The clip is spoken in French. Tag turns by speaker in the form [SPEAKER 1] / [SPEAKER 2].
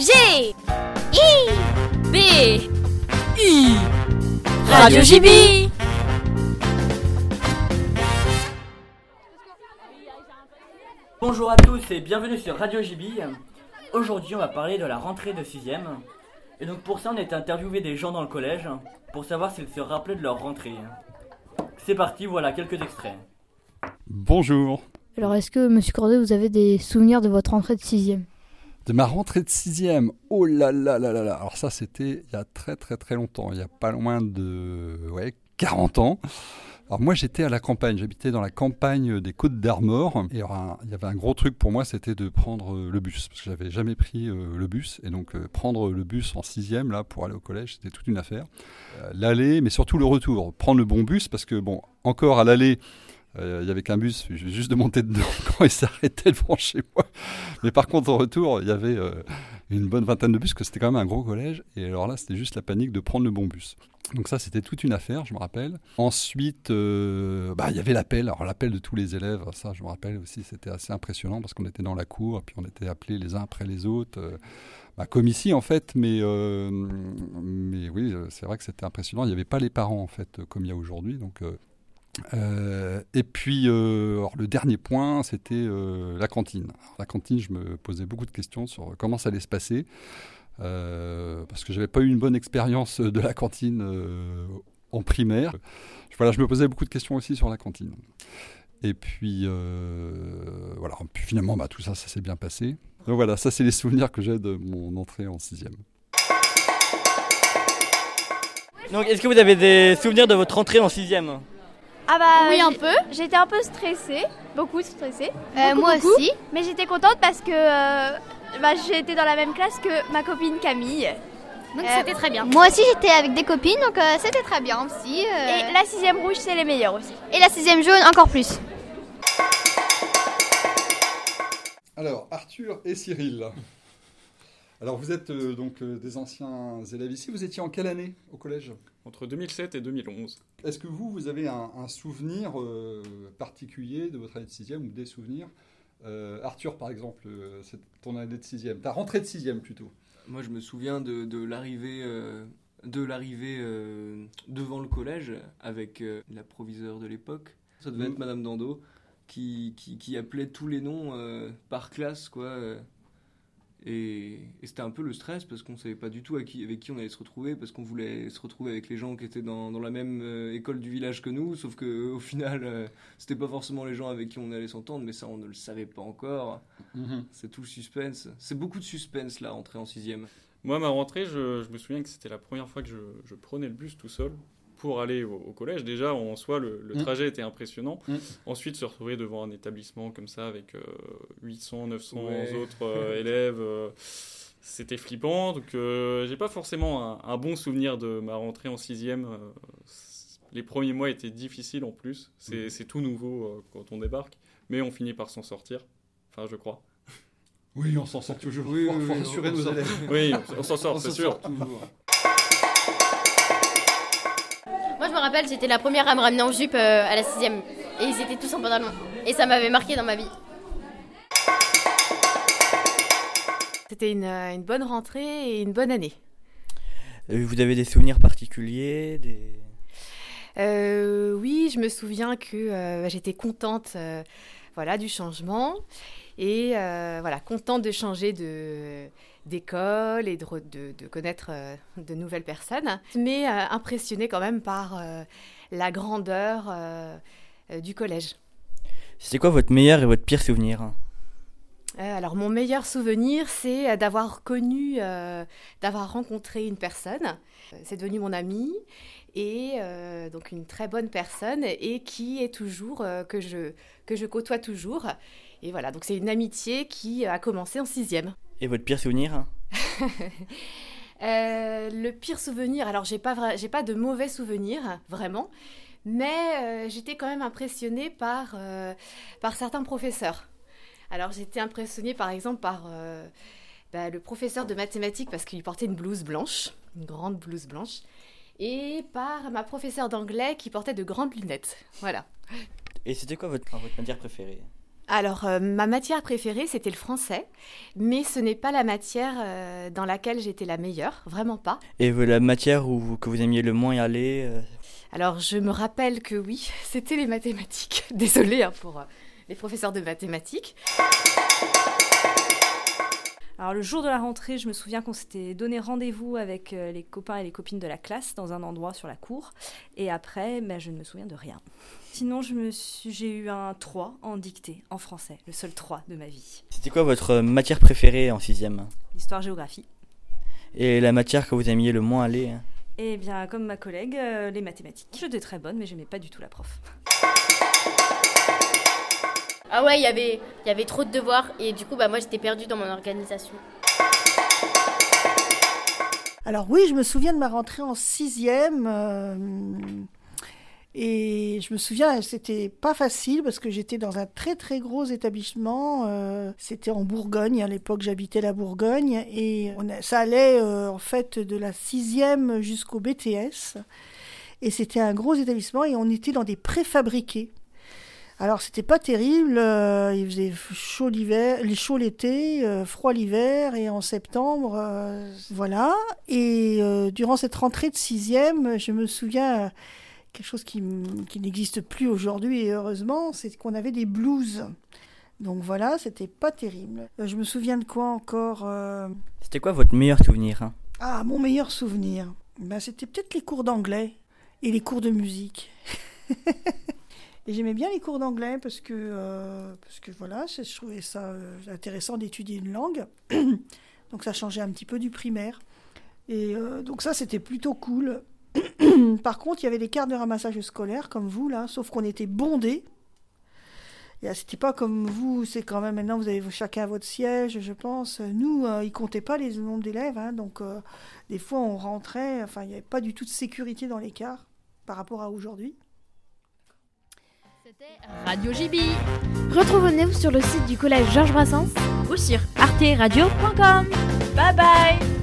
[SPEAKER 1] G I B I Radio JB
[SPEAKER 2] Bonjour à tous et bienvenue sur Radio JB. Aujourd'hui, on va parler de la rentrée de 6ème. Et donc pour ça, on est interviewé des gens dans le collège pour savoir s'ils se rappelaient de leur rentrée. C'est parti, voilà quelques extraits.
[SPEAKER 3] Bonjour.
[SPEAKER 4] Alors, est-ce que, Monsieur Cordet, vous avez des souvenirs de votre rentrée de sixième?
[SPEAKER 3] De ma rentrée de sixième, oh là là là là là. Alors ça, c'était il y a très très très longtemps, il y a pas loin de ouais, 40 ans. Alors moi, j'étais à la campagne, j'habitais dans la campagne des Côtes d'Armor. Et il y avait un gros truc pour moi, c'était de prendre euh, le bus, parce que j'avais jamais pris euh, le bus. Et donc, euh, prendre le bus en sixième, là, pour aller au collège, c'était toute une affaire. L'aller, mais surtout le retour. Prendre le bon bus, parce que, bon, encore à l'aller, il y avait qu'un bus, juste de monter dedans quand il s'arrêtait devant chez moi. Mais par contre, au retour, il y avait euh, une bonne vingtaine de bus, que c'était quand même un gros collège. Et alors là, c'était juste la panique de prendre le bon bus. Donc ça, c'était toute une affaire, je me rappelle. Ensuite, euh, bah, il y avait l'appel. Alors l'appel de tous les élèves, ça, je me rappelle aussi, c'était assez impressionnant parce qu'on était dans la cour, puis on était appelés les uns après les autres. euh, bah, comme ici, en fait, mais, euh, mais oui, euh, c'est vrai que c'était impressionnant. Il n'y avait pas les parents, en fait, comme il y a aujourd'hui. Donc, euh, et puis, euh, le dernier point, c'était euh, la cantine. La cantine, je me posais beaucoup de questions sur comment ça allait se passer, parce que j'avais pas eu une bonne expérience de la cantine en primaire. Voilà, je me posais beaucoup de questions aussi sur la cantine. Et puis, voilà, puis finalement, bah, tout ça, ça s'est bien passé. Donc voilà, ça, c'est les souvenirs que j'ai de mon entrée en sixième.
[SPEAKER 2] Donc est-ce que vous avez des souvenirs de votre rentrée en 6ème
[SPEAKER 5] Ah bah
[SPEAKER 6] Oui, un peu.
[SPEAKER 5] J'étais un peu stressée, beaucoup stressée.
[SPEAKER 6] Euh,
[SPEAKER 5] Beaucoup,
[SPEAKER 6] moi
[SPEAKER 5] beaucoup.
[SPEAKER 6] aussi.
[SPEAKER 5] Mais j'étais contente parce que euh, bah, j'étais dans la même classe que ma copine Camille.
[SPEAKER 6] Donc
[SPEAKER 5] Euh,
[SPEAKER 6] c'était très bien. Moi aussi j'étais avec des copines, donc euh, c'était très bien aussi. euh.
[SPEAKER 5] Et la sixième rouge, c'est les meilleurs aussi.
[SPEAKER 6] Et la sixième jaune encore plus.
[SPEAKER 3] Alors, Arthur et Cyril. Alors, vous êtes euh, donc euh, des anciens élèves ici. Vous étiez en quelle année au collège?
[SPEAKER 7] Entre 2007 et 2011.
[SPEAKER 3] Est-ce que vous, vous avez un, un souvenir euh, particulier de votre année de sixième ou des souvenirs? Euh, Arthur, par exemple, euh, c'est ton année de sixième. Ta rentrée de sixième, plutôt.
[SPEAKER 8] Moi, je me souviens de, de l'arrivée euh, de l'arrivée euh, devant le collège avec euh, la proviseure de l'époque. Ça devait
[SPEAKER 3] Mhm.
[SPEAKER 8] être Madame Dando qui, qui, qui appelait tous les noms euh, par classe, quoi. Euh. et et c'était un peu le stress parce qu'on savait pas du tout à qui, avec qui on allait se retrouver parce qu'on voulait se retrouver avec les gens qui étaient dans, dans la même euh, école du village que nous, sauf que au final, euh, c'était pas forcément les gens avec qui on allait s'entendre, mais ça, on ne le savait pas encore. C'est tout le suspense. C'est beaucoup de suspense là, entrer en sixième.
[SPEAKER 7] Moi, ma rentrée, je, je me souviens que c'était la première fois que je, je prenais le bus tout seul pour aller au, au collège. Déjà, en soi, le, le
[SPEAKER 3] Mm.
[SPEAKER 7] trajet était impressionnant.
[SPEAKER 3] Mm.
[SPEAKER 7] Ensuite, se retrouver devant un établissement comme ça avec euh, 800, 900
[SPEAKER 8] Ouais.
[SPEAKER 7] autres euh, élèves, euh, c'était flippant. Donc, euh, j'ai pas forcément un, un bon souvenir de ma rentrée en sixième. euh, les premiers mois étaient difficiles en plus. C'est
[SPEAKER 3] Mm.
[SPEAKER 7] tout nouveau euh, quand on débarque. Mais on finit par s'en sortir. Enfin, je crois.
[SPEAKER 3] Oui, on s'en sort toujours.
[SPEAKER 8] Oui,
[SPEAKER 3] faut,
[SPEAKER 8] oui,
[SPEAKER 3] faut
[SPEAKER 8] oui,
[SPEAKER 3] rassurer
[SPEAKER 8] on
[SPEAKER 3] nos
[SPEAKER 8] s'en-
[SPEAKER 3] élèves.
[SPEAKER 7] Oui, on s'en sort, c'est sûr.
[SPEAKER 8] sort toujours.
[SPEAKER 6] Rappelle, j'étais la première à me ramener en jupe euh, à la sixième. Et ils étaient tous en pantalon. Et ça m'avait marqué dans ma vie.
[SPEAKER 9] C'était une, euh, une bonne rentrée et une bonne année.
[SPEAKER 2] Euh, Vous avez des souvenirs particuliers des...
[SPEAKER 9] Euh, oui, je me souviens que euh, j'étais contente euh, voilà, du changement et euh, voilà, contente de changer de, d'école et de, re- de, de connaître euh, de nouvelles personnes, mais euh, impressionnée quand même par euh, la grandeur euh, du collège.
[SPEAKER 2] C'était quoi votre meilleur et votre pire souvenir
[SPEAKER 9] Euh, alors mon meilleur souvenir, c'est d'avoir connu, d'avoir rencontré une personne. C'est devenu mon ami et euh, donc une très bonne personne et qui est toujours euh, que je que je côtoie toujours. Et voilà, donc c'est une amitié qui a commencé en sixième.
[SPEAKER 2] Et votre pire souvenir?
[SPEAKER 9] Euh, le pire souvenir, alors j'ai pas j'ai pas de mauvais souvenirs vraiment, mais euh, j'étais quand même impressionnée par euh, par certains professeurs. Alors j'étais impressionnée par exemple par bah, le professeur de mathématiques parce qu'il portait une blouse blanche, une grande blouse blanche, et par ma professeure d'anglais qui portait de grandes lunettes. Voilà.
[SPEAKER 2] Et c'était quoi votre, votre matière préférée?
[SPEAKER 9] Alors, euh, ma matière préférée, c'était le français, mais ce n'est pas la matière euh, dans laquelle j'étais la meilleure, vraiment pas.
[SPEAKER 2] Et la matière où, que vous aimiez le moins y aller euh
[SPEAKER 9] Alors, je me rappelle que oui, c'était les mathématiques. Désolée hein, pour les professeurs de mathématiques.
[SPEAKER 10] Alors le jour de la rentrée, je me souviens qu'on s'était donné rendez-vous avec les copains et les copines de la classe dans un endroit sur la cour. Et après, ben, je ne me souviens de rien. Sinon, j'ai eu un 3 en dictée, en français, le seul 3 de ma vie.
[SPEAKER 2] C'était quoi votre matière préférée en sixième?
[SPEAKER 10] Histoire-géographie.
[SPEAKER 2] Et la matière que vous aimiez le moins aller hein?
[SPEAKER 10] Eh bien, comme ma collègue, euh, les mathématiques. J'étais très bonne, mais j'aimais pas du tout la prof.
[SPEAKER 6] Ah ouais, il y avait trop de devoirs et du coup, bah, moi j'étais perdue dans mon organisation.
[SPEAKER 11] Alors oui, je me souviens de ma rentrée en sixième. Euh, et je me souviens, c'était pas facile parce que j'étais dans un très très gros établissement. Euh, c'était en Bourgogne. À l'époque, j'habitais la Bourgogne et ça allait euh, en fait de la sixième jusqu'au BTS. Et c'était un gros établissement et on était dans des préfabriqués. Alors c'était pas terrible, euh, il faisait chaud l'hiver, chaud l'été, froid l'hiver et en septembre, voilà. Et durant cette rentrée de sixième, je me souviens quelque chose qui, qui n'existe plus aujourd'hui et heureusement, c'est qu'on avait des blues. Donc voilà, c'était pas terrible. Euh, je me souviens de quoi encore euh,
[SPEAKER 2] C'était quoi votre meilleur souvenir hein?
[SPEAKER 11] Ah, mon meilleur souvenir ben, C'était peut-être les cours d'anglais et les cours de musique. et j'aimais bien les cours d'anglais parce que, euh, parce que voilà, je trouvais ça intéressant d'étudier une langue. donc ça changeait un petit peu du primaire. Et donc ça, c'était plutôt cool. Par contre, il y avait des cartes de ramassage scolaire, comme vous, là, sauf qu'on était bondés. C'était pas comme vous, c'est quand même maintenant vous avez chacun votre siège, je pense. Nous, euh, ils comptaient pas les nombres d'élèves, hein, donc euh, des fois on rentrait, enfin il n'y avait pas du tout de sécurité dans les cars par rapport à aujourd'hui.
[SPEAKER 1] C'était Radio JB.
[SPEAKER 5] Retrouvez-nous sur le site du collège Georges Brassens
[SPEAKER 1] ou sur arteradio.com. Bye bye